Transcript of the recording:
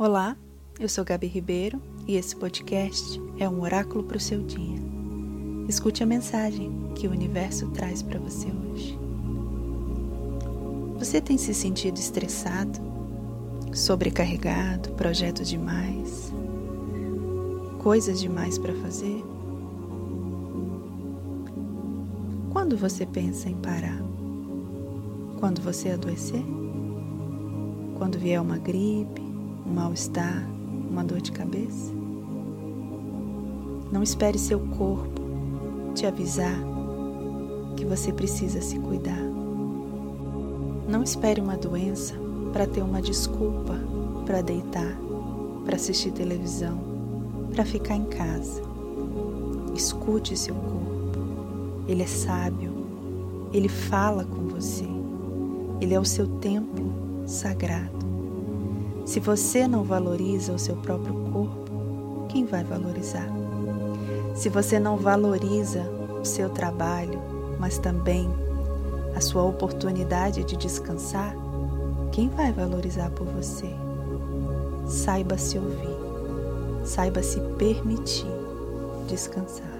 Olá, eu sou Gabi Ribeiro e esse podcast é um oráculo para o seu dia. Escute a mensagem que o universo traz para você hoje. Você tem se sentido estressado, sobrecarregado, projetos demais, coisas demais para fazer? Quando você pensa em parar? Quando você adoecer? Quando vier uma gripe? Um mal-estar, uma dor de cabeça? Não espere seu corpo te avisar que você precisa se cuidar. Não espere uma doença para ter uma desculpa para deitar, para assistir televisão, para ficar em casa. Escute seu corpo. Ele é sábio. Ele fala com você. Ele é o seu templo sagrado. Se você não valoriza o seu próprio corpo, quem vai valorizar? Se você não valoriza o seu trabalho, mas também a sua oportunidade de descansar, quem vai valorizar por você? Saiba se ouvir, saiba se permitir descansar.